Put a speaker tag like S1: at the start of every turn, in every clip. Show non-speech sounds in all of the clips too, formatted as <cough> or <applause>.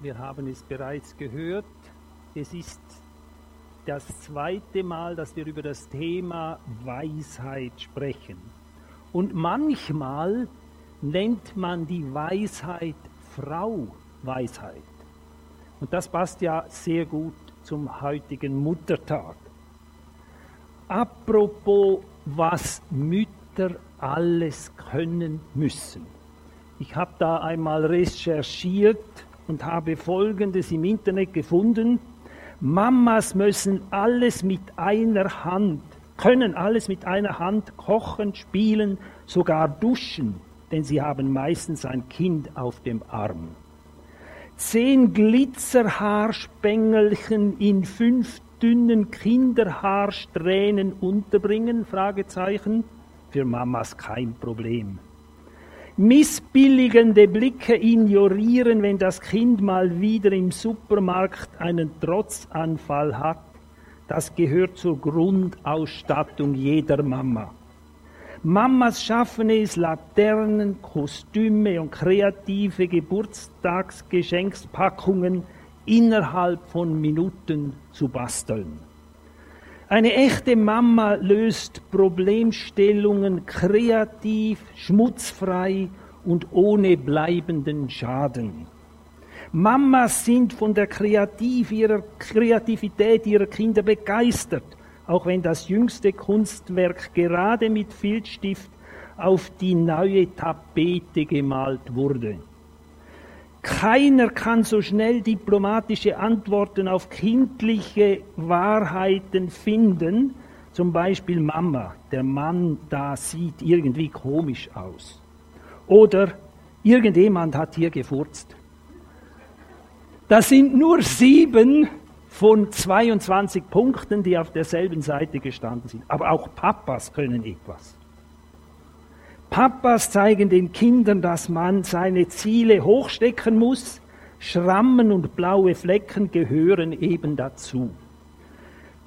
S1: Wir haben es bereits gehört. Es ist das zweite Mal, dass wir über das Thema Weisheit sprechen. Und manchmal nennt man die Weisheit Frau Weisheit. Und das passt ja sehr gut zum heutigen Muttertag. Apropos, was Mütter alles können müssen. Ich habe da einmal recherchiert und habe Folgendes im Internet gefunden. Mamas müssen alles mit einer Hand, können alles mit einer Hand kochen, spielen, sogar duschen, denn sie haben meistens ein Kind auf dem Arm. Zehn Glitzerhaarspängelchen in fünf dünnen Kinderhaarsträhnen unterbringen? Fragezeichen. Für Mamas kein Problem missbilligende Blicke ignorieren, wenn das Kind mal wieder im Supermarkt einen Trotzanfall hat, das gehört zur Grundausstattung jeder Mama. Mamas schaffen es, Laternen, Kostüme und kreative Geburtstagsgeschenkspackungen innerhalb von Minuten zu basteln. Eine echte Mama löst Problemstellungen kreativ, schmutzfrei und ohne bleibenden Schaden. Mamas sind von der Kreativ ihrer, Kreativität ihrer Kinder begeistert, auch wenn das jüngste Kunstwerk gerade mit Filzstift auf die neue Tapete gemalt wurde. Keiner kann so schnell diplomatische Antworten auf kindliche Wahrheiten finden. Zum Beispiel Mama, der Mann da sieht irgendwie komisch aus. Oder irgendjemand hat hier gefurzt. Das sind nur sieben von 22 Punkten, die auf derselben Seite gestanden sind. Aber auch Papas können etwas. Papas zeigen den Kindern, dass man seine Ziele hochstecken muss. Schrammen und blaue Flecken gehören eben dazu.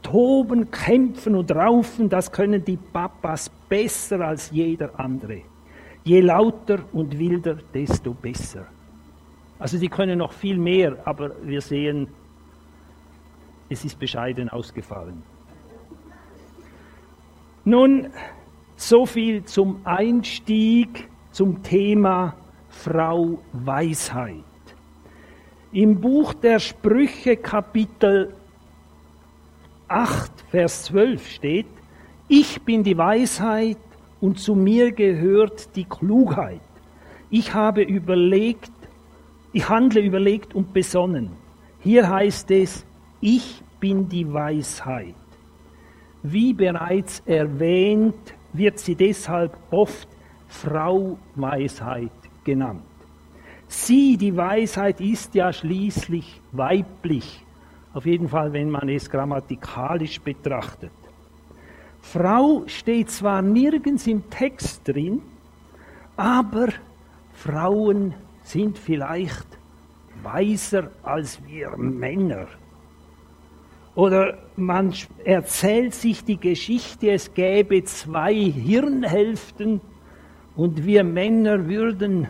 S1: Toben, kämpfen und raufen, das können die Papas besser als jeder andere. Je lauter und wilder, desto besser. Also sie können noch viel mehr, aber wir sehen, es ist bescheiden ausgefallen. Nun, so viel zum Einstieg zum Thema Frau Weisheit. Im Buch der Sprüche Kapitel 8, Vers 12 steht, ich bin die Weisheit und zu mir gehört die Klugheit. Ich habe überlegt, ich handle überlegt und besonnen. Hier heißt es, ich bin die Weisheit. Wie bereits erwähnt, wird sie deshalb oft Frau Weisheit genannt. Sie, die Weisheit, ist ja schließlich weiblich, auf jeden Fall, wenn man es grammatikalisch betrachtet. Frau steht zwar nirgends im Text drin, aber Frauen sind vielleicht weiser als wir Männer. Oder man erzählt sich die Geschichte, es gäbe zwei Hirnhälften und wir Männer würden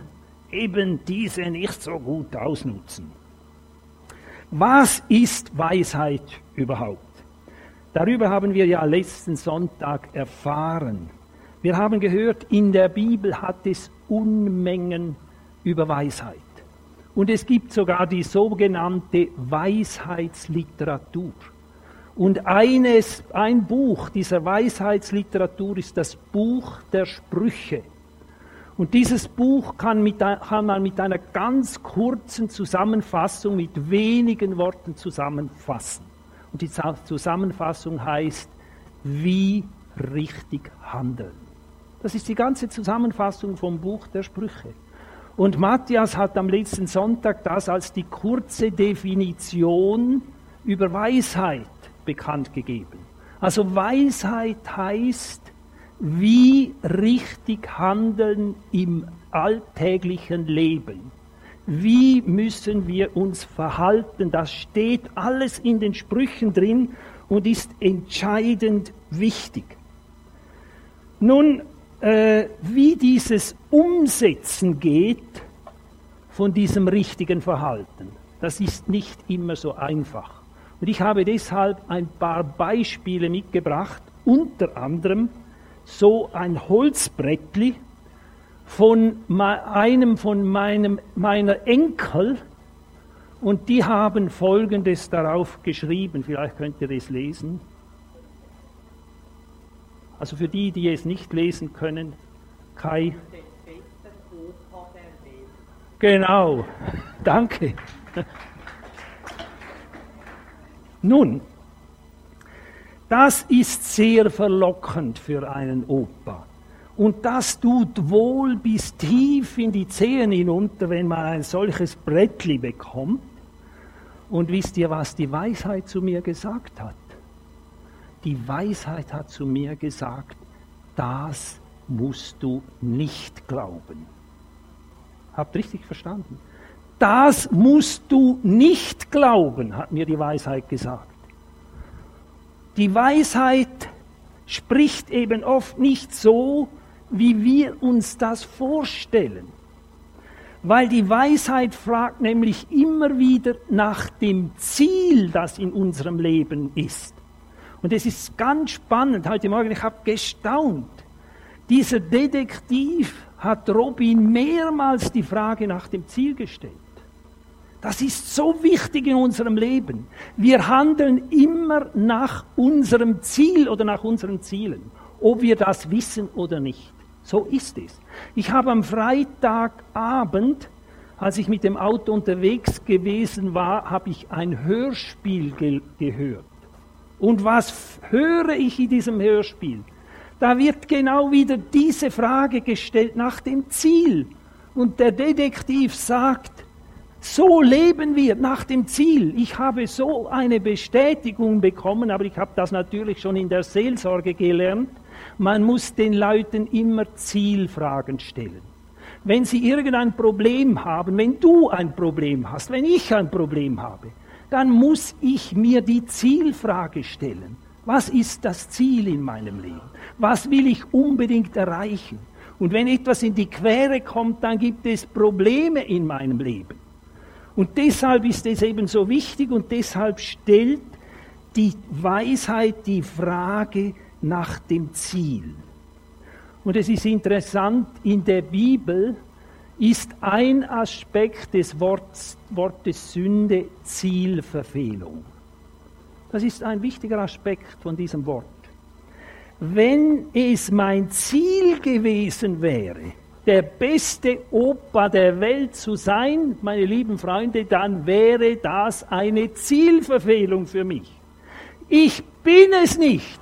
S1: eben diese nicht so gut ausnutzen. Was ist Weisheit überhaupt? Darüber haben wir ja letzten Sonntag erfahren. Wir haben gehört, in der Bibel hat es Unmengen über Weisheit. Und es gibt sogar die sogenannte Weisheitsliteratur. Und eines, ein Buch dieser Weisheitsliteratur ist das Buch der Sprüche. Und dieses Buch kann, mit, kann man mit einer ganz kurzen Zusammenfassung, mit wenigen Worten zusammenfassen. Und die Zusammenfassung heißt, wie richtig handeln. Das ist die ganze Zusammenfassung vom Buch der Sprüche. Und Matthias hat am letzten Sonntag das als die kurze Definition über Weisheit bekannt gegeben. Also Weisheit heißt, wie richtig handeln im alltäglichen Leben. Wie müssen wir uns verhalten? Das steht alles in den Sprüchen drin und ist entscheidend wichtig. Nun, äh, wie dieses Umsetzen geht von diesem richtigen Verhalten. Das ist nicht immer so einfach. Und ich habe deshalb ein paar Beispiele mitgebracht, unter anderem so ein Holzbrettli von einem von meinem, meiner Enkel, und die haben Folgendes darauf geschrieben, vielleicht könnt ihr es lesen. Also für die, die es nicht lesen können, Kai. Genau, <laughs> danke. <laughs> Nun, das ist sehr verlockend für einen Opa. Und das tut wohl bis tief in die Zehen hinunter, wenn man ein solches Brettli bekommt. Und wisst ihr, was die Weisheit zu mir gesagt hat? Die Weisheit hat zu mir gesagt, das musst du nicht glauben. Habt richtig verstanden? Das musst du nicht glauben, hat mir die Weisheit gesagt. Die Weisheit spricht eben oft nicht so, wie wir uns das vorstellen. Weil die Weisheit fragt nämlich immer wieder nach dem Ziel, das in unserem Leben ist. Und es ist ganz spannend. Heute Morgen, ich habe gestaunt. Dieser Detektiv hat Robin mehrmals die Frage nach dem Ziel gestellt. Das ist so wichtig in unserem Leben. Wir handeln immer nach unserem Ziel oder nach unseren Zielen, ob wir das wissen oder nicht. So ist es. Ich habe am Freitagabend, als ich mit dem Auto unterwegs gewesen war, habe ich ein Hörspiel ge gehört. Und was höre ich in diesem Hörspiel? Da wird genau wieder diese Frage gestellt nach dem Ziel. Und der Detektiv sagt, so leben wir nach dem Ziel. Ich habe so eine Bestätigung bekommen, aber ich habe das natürlich schon in der Seelsorge gelernt. Man muss den Leuten immer Zielfragen stellen. Wenn sie irgendein Problem haben, wenn du ein Problem hast, wenn ich ein Problem habe, dann muss ich mir die Zielfrage stellen. Was ist das Ziel in meinem Leben? Was will ich unbedingt erreichen? Und wenn etwas in die Quere kommt, dann gibt es Probleme in meinem Leben. Und deshalb ist es eben so wichtig und deshalb stellt die Weisheit die Frage, nach dem Ziel. Und es ist interessant, in der Bibel ist ein Aspekt des Wortes, Wortes Sünde Zielverfehlung. Das ist ein wichtiger Aspekt von diesem Wort. Wenn es mein Ziel gewesen wäre, der beste Opa der Welt zu sein, meine lieben Freunde, dann wäre das eine Zielverfehlung für mich. Ich bin es nicht.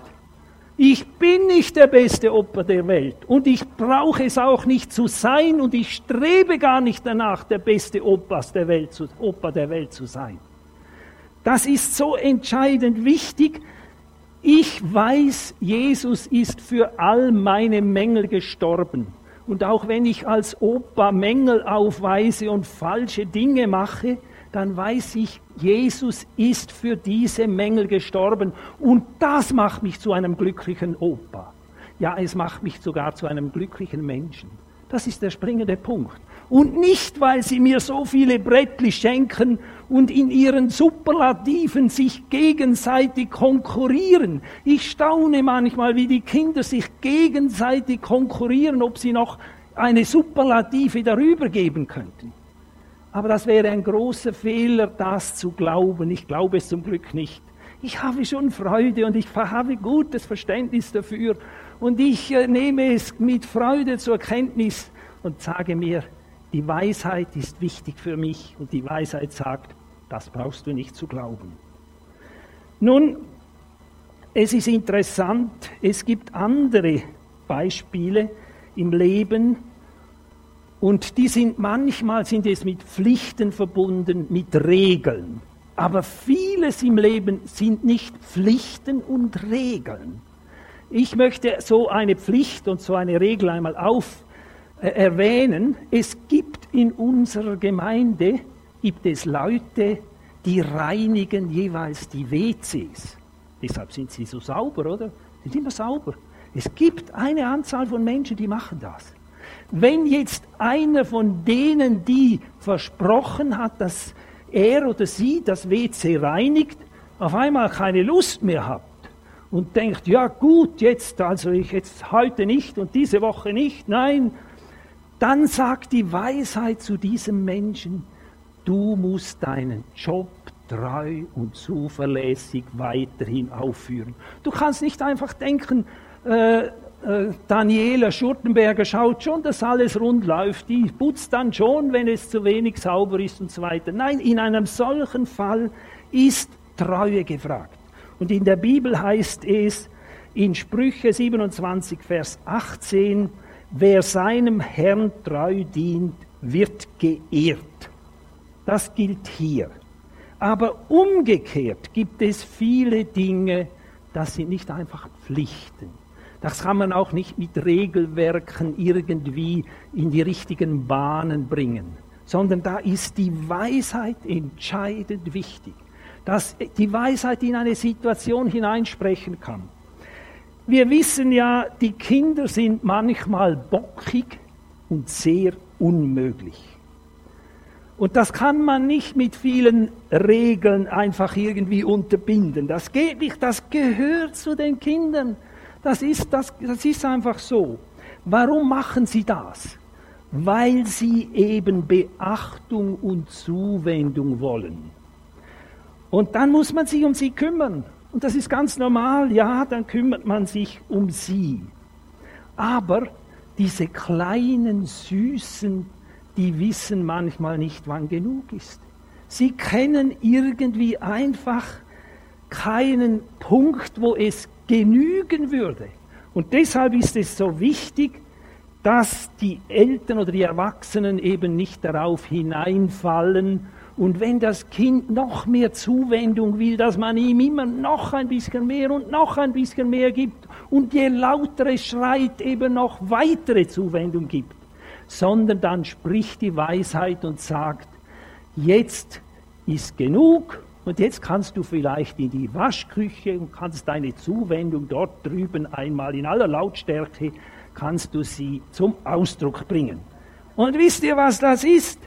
S1: Ich bin nicht der beste Opa der Welt und ich brauche es auch nicht zu sein und ich strebe gar nicht danach, der beste Opas der Welt zu, Opa der Welt zu sein. Das ist so entscheidend wichtig. Ich weiß, Jesus ist für all meine Mängel gestorben. Und auch wenn ich als Opa Mängel aufweise und falsche Dinge mache, dann weiß ich, Jesus ist für diese Mängel gestorben und das macht mich zu einem glücklichen Opa. Ja, es macht mich sogar zu einem glücklichen Menschen. Das ist der springende Punkt. Und nicht, weil sie mir so viele Brettli schenken und in ihren Superlativen sich gegenseitig konkurrieren. Ich staune manchmal, wie die Kinder sich gegenseitig konkurrieren, ob sie noch eine Superlative darüber geben könnten. Aber das wäre ein großer Fehler, das zu glauben. Ich glaube es zum Glück nicht. Ich habe schon Freude und ich habe gutes Verständnis dafür. Und ich äh, nehme es mit Freude zur Kenntnis und sage mir, die Weisheit ist wichtig für mich. Und die Weisheit sagt, das brauchst du nicht zu glauben. Nun, es ist interessant, es gibt andere Beispiele im Leben, und die sind manchmal sind es mit Pflichten verbunden, mit Regeln. Aber vieles im Leben sind nicht Pflichten und Regeln. Ich möchte so eine Pflicht und so eine Regel einmal auf äh, erwähnen. Es gibt in unserer Gemeinde gibt es Leute, die reinigen jeweils die WCs. Deshalb sind sie so sauber, oder? Die sind immer sauber. Es gibt eine Anzahl von Menschen, die machen das. Wenn jetzt einer von denen, die versprochen hat, dass er oder sie das WC reinigt, auf einmal keine Lust mehr habt und denkt, ja gut, jetzt, also ich jetzt heute nicht und diese Woche nicht, nein, dann sagt die Weisheit zu diesem Menschen, du musst deinen Job treu und zuverlässig weiterhin aufführen. Du kannst nicht einfach denken, äh, Daniela Schurtenberger schaut schon, dass alles rund läuft, die putzt dann schon, wenn es zu wenig sauber ist und so weiter. Nein, in einem solchen Fall ist Treue gefragt. Und in der Bibel heißt es in Sprüche 27, Vers 18, wer seinem Herrn treu dient, wird geehrt. Das gilt hier. Aber umgekehrt gibt es viele Dinge, das sind nicht einfach Pflichten. Das kann man auch nicht mit Regelwerken irgendwie in die richtigen Bahnen bringen, sondern da ist die Weisheit entscheidend wichtig, dass die Weisheit in eine Situation hineinsprechen kann. Wir wissen ja, die Kinder sind manchmal bockig und sehr unmöglich. Und das kann man nicht mit vielen Regeln einfach irgendwie unterbinden. Das geht nicht, das gehört zu den Kindern. Das ist, das, das ist einfach so. Warum machen sie das? Weil sie eben Beachtung und Zuwendung wollen. Und dann muss man sich um sie kümmern. Und das ist ganz normal, ja, dann kümmert man sich um sie. Aber diese kleinen, süßen die wissen manchmal nicht, wann genug ist. Sie kennen irgendwie einfach keinen Punkt, wo es genügen würde. Und deshalb ist es so wichtig, dass die Eltern oder die Erwachsenen eben nicht darauf hineinfallen und wenn das Kind noch mehr Zuwendung will, dass man ihm immer noch ein bisschen mehr und noch ein bisschen mehr gibt und je lauter es schreit, eben noch weitere Zuwendung gibt sondern dann spricht die Weisheit und sagt, jetzt ist genug und jetzt kannst du vielleicht in die Waschküche und kannst deine Zuwendung dort drüben einmal in aller Lautstärke, kannst du sie zum Ausdruck bringen. Und wisst ihr, was das ist?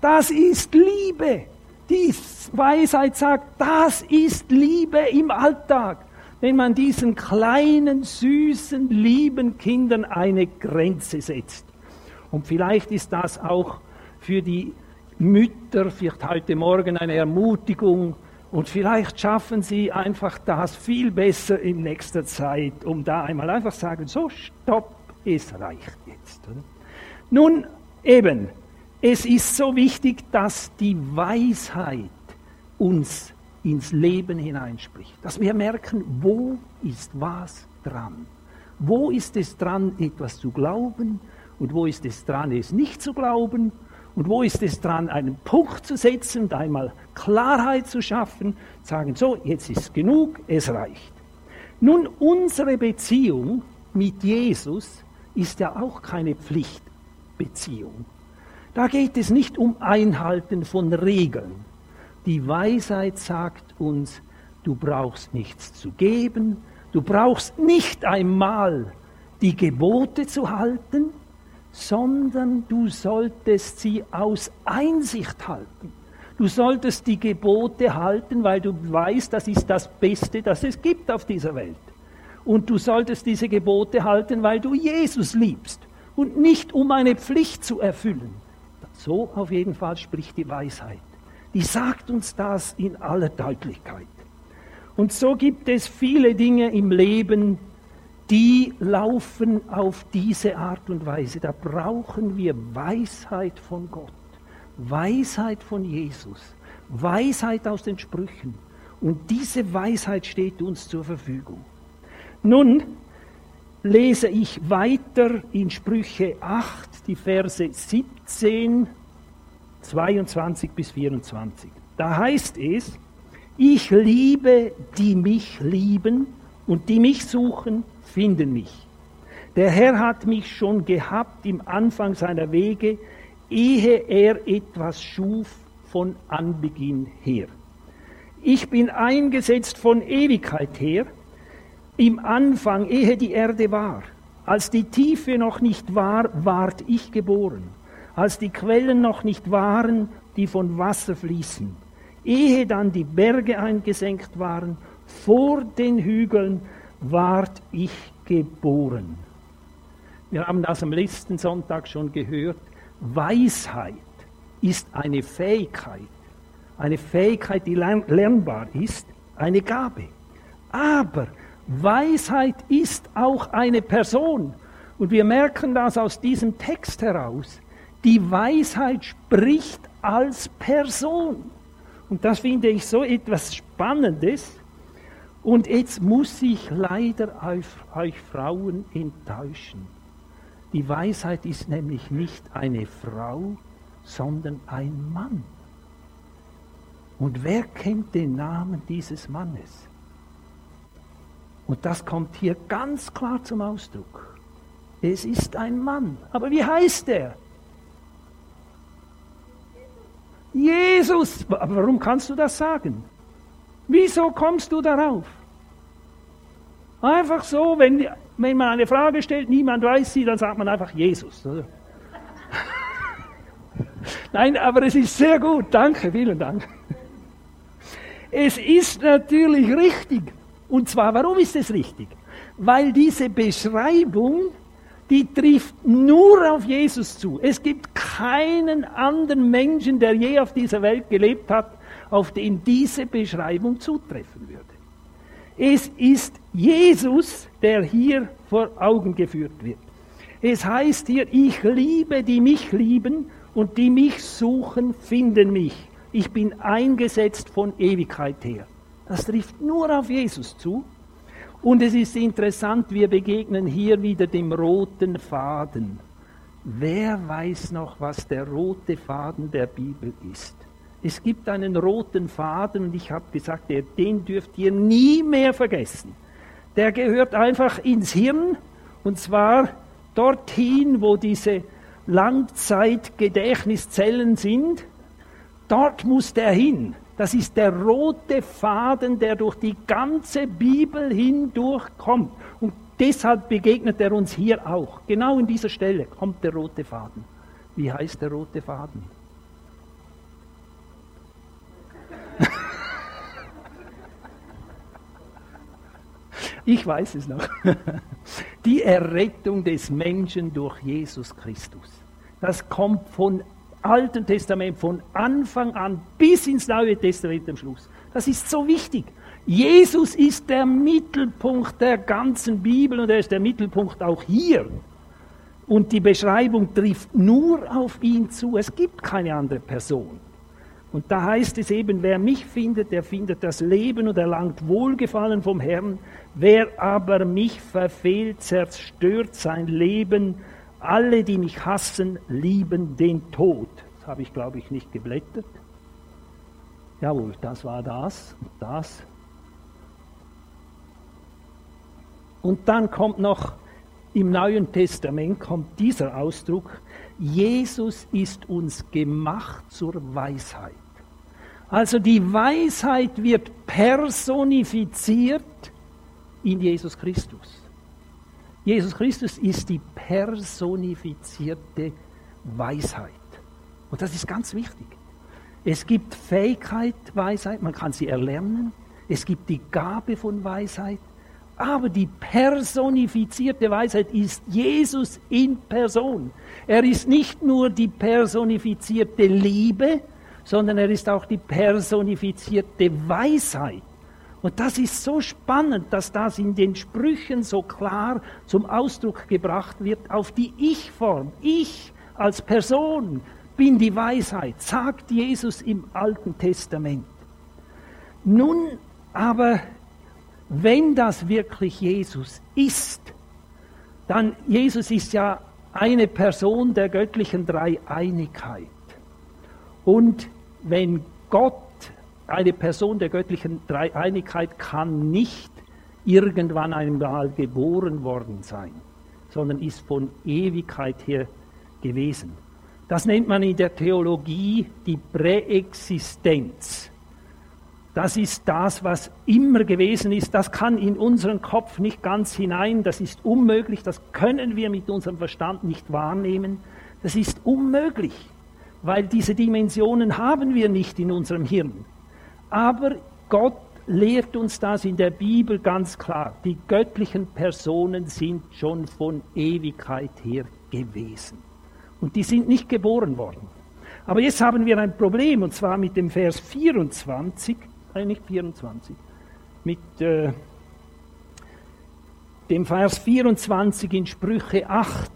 S1: Das ist Liebe. Die Weisheit sagt, das ist Liebe im Alltag. Wenn man diesen kleinen, süßen, lieben Kindern eine Grenze setzt. Und vielleicht ist das auch für die Mütter, vielleicht heute Morgen eine Ermutigung. Und vielleicht schaffen sie einfach das viel besser in nächster Zeit, um da einmal einfach sagen, so stopp, es reicht jetzt. Nun eben, es ist so wichtig, dass die Weisheit uns ins Leben hineinspricht, dass wir merken, wo ist was dran. Wo ist es dran, etwas zu glauben? und wo ist es dran, es nicht zu glauben und wo ist es dran, einen Punkt zu setzen und einmal Klarheit zu schaffen, sagen, so, jetzt ist genug, es reicht. Nun, unsere Beziehung mit Jesus ist ja auch keine Pflichtbeziehung. Da geht es nicht um Einhalten von Regeln. Die Weisheit sagt uns, du brauchst nichts zu geben, du brauchst nicht einmal die Gebote zu halten, sondern du solltest sie aus Einsicht halten. Du solltest die Gebote halten, weil du weißt, das ist das Beste, das es gibt auf dieser Welt. Und du solltest diese Gebote halten, weil du Jesus liebst und nicht um eine Pflicht zu erfüllen. So auf jeden Fall spricht die Weisheit. Die sagt uns das in aller Deutlichkeit. Und so gibt es viele Dinge im Leben, die laufen auf diese Art und Weise. Da brauchen wir Weisheit von Gott, Weisheit von Jesus, Weisheit aus den Sprüchen. Und diese Weisheit steht uns zur Verfügung. Nun lese ich weiter in Sprüche 8, die Verse 17, 22 bis 24. Da heißt es, ich liebe, die mich lieben und die mich suchen, finden mich. Der Herr hat mich schon gehabt im Anfang seiner Wege, ehe er etwas schuf von Anbeginn her. Ich bin eingesetzt von Ewigkeit her, im Anfang, ehe die Erde war. Als die Tiefe noch nicht war, ward ich geboren. Als die Quellen noch nicht waren, die von Wasser fließen. ehe dann die Berge eingesenkt waren, vor den Hügeln ward ich geboren. Wir haben das am letzten Sonntag schon gehört. Weisheit ist eine Fähigkeit, eine Fähigkeit, die lernbar ist, eine Gabe. Aber Weisheit ist auch eine Person. Und wir merken das aus diesem Text heraus. Die Weisheit spricht als Person. Und das finde ich so etwas Spannendes. Und jetzt muss ich leider euch Frauen enttäuschen. Die Weisheit ist nämlich nicht eine Frau, sondern ein Mann. Und wer kennt den Namen dieses Mannes? Und das kommt hier ganz klar zum Ausdruck. Es ist ein Mann. Aber wie heißt er? Jesus. Aber warum kannst du das sagen? Wieso kommst du darauf? Einfach so, wenn, wenn man eine Frage stellt, niemand weiß sie, dann sagt man einfach Jesus. <laughs> Nein, aber es ist sehr gut. Danke, vielen Dank. Es ist natürlich richtig. Und zwar, warum ist es richtig? Weil diese Beschreibung, die trifft nur auf Jesus zu. Es gibt keinen anderen Menschen, der je auf dieser Welt gelebt hat, auf den diese Beschreibung zutreffen würde. Es ist Jesus, der hier vor Augen geführt wird. Es heißt hier, ich liebe, die mich lieben und die mich suchen, finden mich. Ich bin eingesetzt von Ewigkeit her. Das trifft nur auf Jesus zu. Und es ist interessant, wir begegnen hier wieder dem roten Faden. Wer weiß noch, was der rote Faden der Bibel ist? Es gibt einen roten Faden und ich habe gesagt, den dürft ihr nie mehr vergessen. Der gehört einfach ins Hirn und zwar dorthin, wo diese Langzeitgedächtniszellen sind. Dort muss der hin. Das ist der rote Faden, der durch die ganze Bibel hindurchkommt. Und deshalb begegnet er uns hier auch. Genau in dieser Stelle kommt der rote Faden. Wie heißt der rote Faden? Ich weiß es noch. <laughs> Die Errettung des Menschen durch Jesus Christus. Das kommt von Alten Testament, von Anfang an bis ins Neue Testament am Schluss. Das ist so wichtig. Jesus ist der Mittelpunkt der ganzen Bibel und er ist der Mittelpunkt auch hier. Und die Beschreibung trifft nur auf ihn zu. Es gibt keine andere Person. Und da heißt es eben, wer mich findet, der findet das Leben und erlangt Wohlgefallen vom Herrn. Wer aber mich verfehlt, zerstört sein Leben. Alle, die mich hassen, lieben den Tod. Das habe ich, glaube ich, nicht geblättert. Jawohl, das war das und das. Und dann kommt noch im Neuen Testament kommt dieser Ausdruck, Jesus ist uns gemacht zur Weisheit. Also die Weisheit wird personifiziert in Jesus Christus. Jesus Christus ist die personifizierte Weisheit. Und das ist ganz wichtig. Es gibt Fähigkeit, Weisheit, man kann sie erlernen. Es gibt die Gabe von Weisheit. Aber die personifizierte Weisheit ist Jesus in Person. Er ist nicht nur die personifizierte Liebe, sondern er ist auch die personifizierte Weisheit. Und das ist so spannend, dass das in den Sprüchen so klar zum Ausdruck gebracht wird auf die Ich-Form. Ich als Person bin die Weisheit, sagt Jesus im Alten Testament. Nun aber, wenn das wirklich Jesus ist, dann Jesus ist ja eine Person der göttlichen Dreieinigkeit. Und wenn Gott eine Person der göttlichen Dreieinigkeit kann nicht irgendwann einmal geboren worden sein, sondern ist von Ewigkeit her gewesen. Das nennt man in der Theologie die Präexistenz. Das ist das, was immer gewesen ist. Das kann in unseren Kopf nicht ganz hinein. Das ist unmöglich. Das können wir mit unserem Verstand nicht wahrnehmen. Das ist unmöglich, weil diese Dimensionen haben wir nicht in unserem Hirn. Aber Gott lehrt uns das in der Bibel ganz klar. Die göttlichen Personen sind schon von Ewigkeit her gewesen. Und die sind nicht geboren worden. Aber jetzt haben wir ein Problem, und zwar mit dem Vers 24, nein, nicht 24, mit äh, dem Vers 24 in Sprüche 8.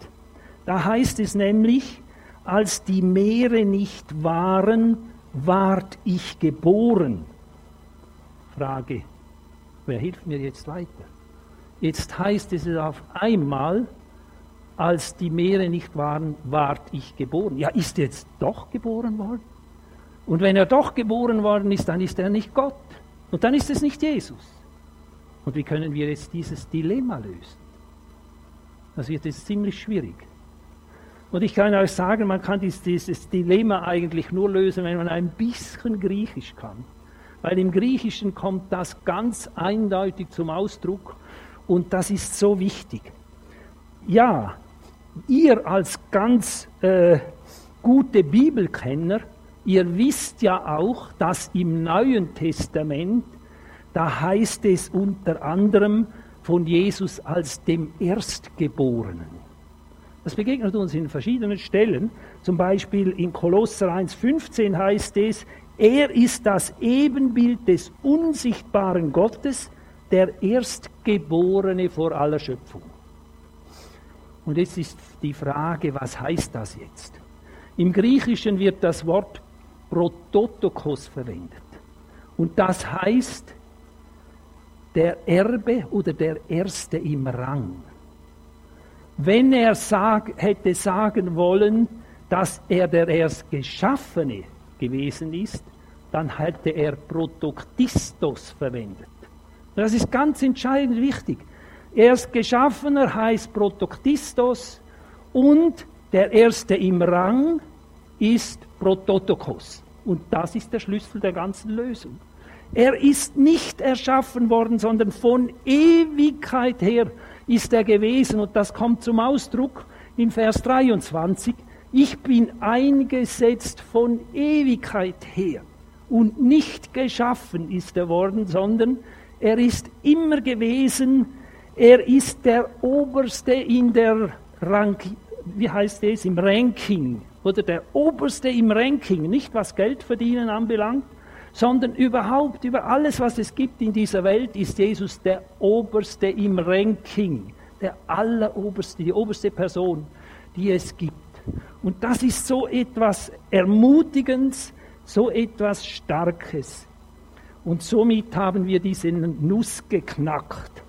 S1: Da heißt es nämlich, als die Meere nicht waren, ward ich geboren. Frage, wer hilft mir jetzt weiter? Jetzt heißt es auf einmal, als die Meere nicht waren, ward ich geboren. Ja, ist jetzt doch geboren worden? Und wenn er doch geboren worden ist, dann ist er nicht Gott. Und dann ist es nicht Jesus. Und wie können wir jetzt dieses Dilemma lösen? Das wird jetzt ziemlich schwierig. Und ich kann euch sagen, man kann dieses, Dilemma eigentlich nur lösen, wenn man ein bisschen Griechisch kann. Weil im Griechischen kommt das ganz eindeutig zum Ausdruck und das ist so wichtig. Ja, ihr als ganz äh, gute Bibelkenner, ihr wisst ja auch, dass im Neuen Testament, da heißt es unter anderem von Jesus als dem Erstgeborenen. Das begegnet uns in verschiedenen Stellen. Zum Beispiel in Kolosser 1,15 heißt es, er ist das Ebenbild des unsichtbaren Gottes, der Erstgeborene vor aller Schöpfung. Und jetzt ist die Frage, was heißt das jetzt? Im Griechischen wird das Wort Prototokos verwendet. Und das heißt der Erbe oder der Erste im Rang. Wenn er sag, hätte sagen wollen, dass er der Erstgeschaffene gewesen ist, dann hätte er Protoktistos verwendet. Das ist ganz entscheidend wichtig. Erstgeschaffener heißt Protoktistos und der Erste im Rang ist Prototokos. Und das ist der Schlüssel der ganzen Lösung. Er ist nicht erschaffen worden, sondern von Ewigkeit her ist er gewesen. Und das kommt zum Ausdruck in Vers 23. Ich bin eingesetzt von Ewigkeit her und nicht geschaffen ist er worden, sondern er ist immer gewesen, er ist der Oberste in der Rank, wie heißt es, im Ranking, oder der Oberste im Ranking, nicht was Geld verdienen anbelangt, sondern überhaupt über alles, was es gibt in dieser Welt, ist Jesus der Oberste im Ranking, der alleroberste, die oberste Person, die es gibt. Und das ist so etwas Ermutigendes, so etwas Starkes. Und somit haben wir diese Nuss geknackt.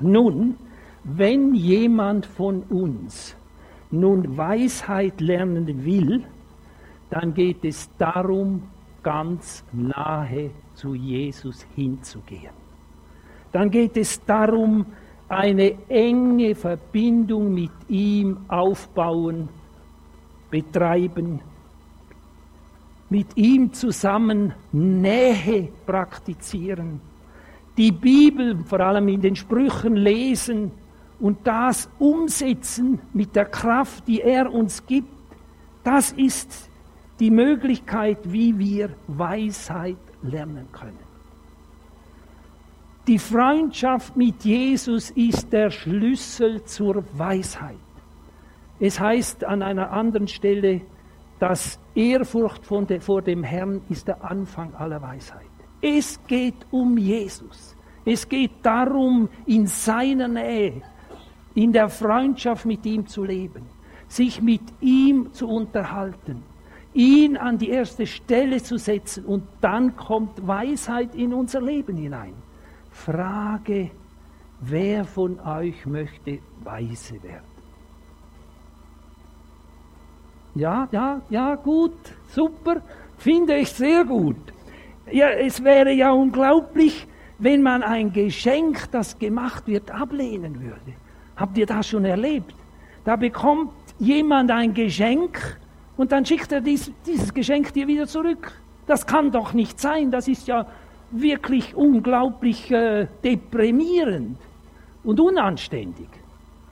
S1: Nun, wenn jemand von uns nun Weisheit lernen will, dann geht es darum, ganz nahe zu Jesus hinzugehen. Dann geht es darum, eine enge Verbindung mit ihm aufbauen, betreiben, mit ihm zusammen Nähe praktizieren, die Bibel vor allem in den Sprüchen lesen und das umsetzen mit der Kraft, die er uns gibt. Das ist die Möglichkeit, wie wir Weisheit lernen können. Die Freundschaft mit Jesus ist der Schlüssel zur Weisheit. Es heißt an einer anderen Stelle, dass Ehrfurcht vor dem Herrn ist der Anfang aller Weisheit. Es geht um Jesus. Es geht darum, in seiner Nähe, in der Freundschaft mit ihm zu leben, sich mit ihm zu unterhalten, ihn an die erste Stelle zu setzen und dann kommt Weisheit in unser Leben hinein. Frage, wer von euch möchte weise werden? Ja, ja, ja, gut, super, finde ich sehr gut. Ja, es wäre ja unglaublich, wenn man ein Geschenk, das gemacht wird, ablehnen würde. Habt ihr das schon erlebt? Da bekommt jemand ein Geschenk und dann schickt er dies, dieses Geschenk dir wieder zurück. Das kann doch nicht sein, das ist ja wirklich unglaublich äh, deprimierend und unanständig.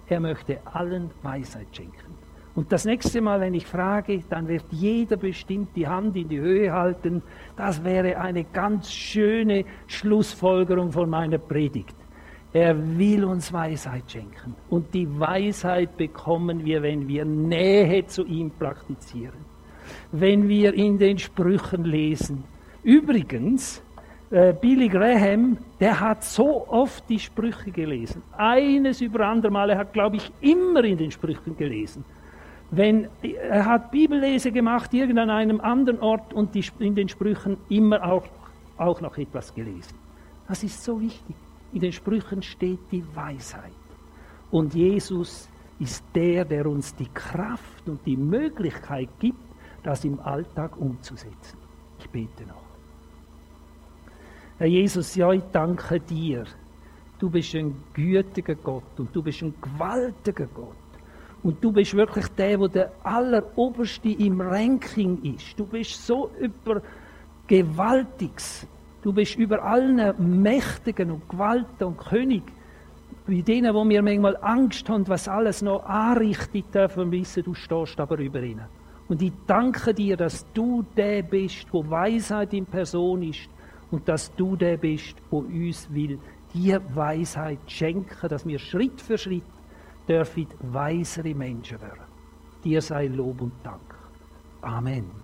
S1: Er möchte allen Weisheit schenken. Und das nächste Mal, wenn ich frage, dann wird jeder bestimmt die Hand in die Höhe halten. Das wäre eine ganz schöne Schlussfolgerung von meiner Predigt. Er will uns Weisheit schenken. Und die Weisheit bekommen wir, wenn wir Nähe zu ihm praktizieren. Wenn wir in den Sprüchen lesen. Übrigens, äh, Billy Graham, der hat so oft die Sprüche gelesen. Eines über andere Mal, er hat, glaube ich, immer in den Sprüchen gelesen. Wenn, er hat Bibellese gemacht, irgend an einem anderen Ort und die, in den Sprüchen immer auch, auch noch etwas gelesen. Das ist so wichtig. In den Sprüchen steht die Weisheit. Und Jesus ist der, der uns die Kraft und die Möglichkeit gibt, das im Alltag umzusetzen. Ich bete noch. Herr Jesus, ja, ich danke dir. Du bist ein gütiger Gott und du bist ein gewaltiger Gott. Und du bist wirklich der, der der alleroberste im Ranking ist. Du bist so über Gewaltiges. Du bist über allen Mächtigen und Gewalten und König. Bei denen, wo wir manchmal Angst haben, was alles noch anrichtet, dürfen wissen, du stehst aber über ihnen. Und ich danke dir, dass du der bist, wo Weisheit in Person ist und dass du der bist, wo uns will dir Weisheit schenken, dass wir Schritt für Schritt dürfen weisere Menschen werden. Dir sei Lob und Dank. Amen.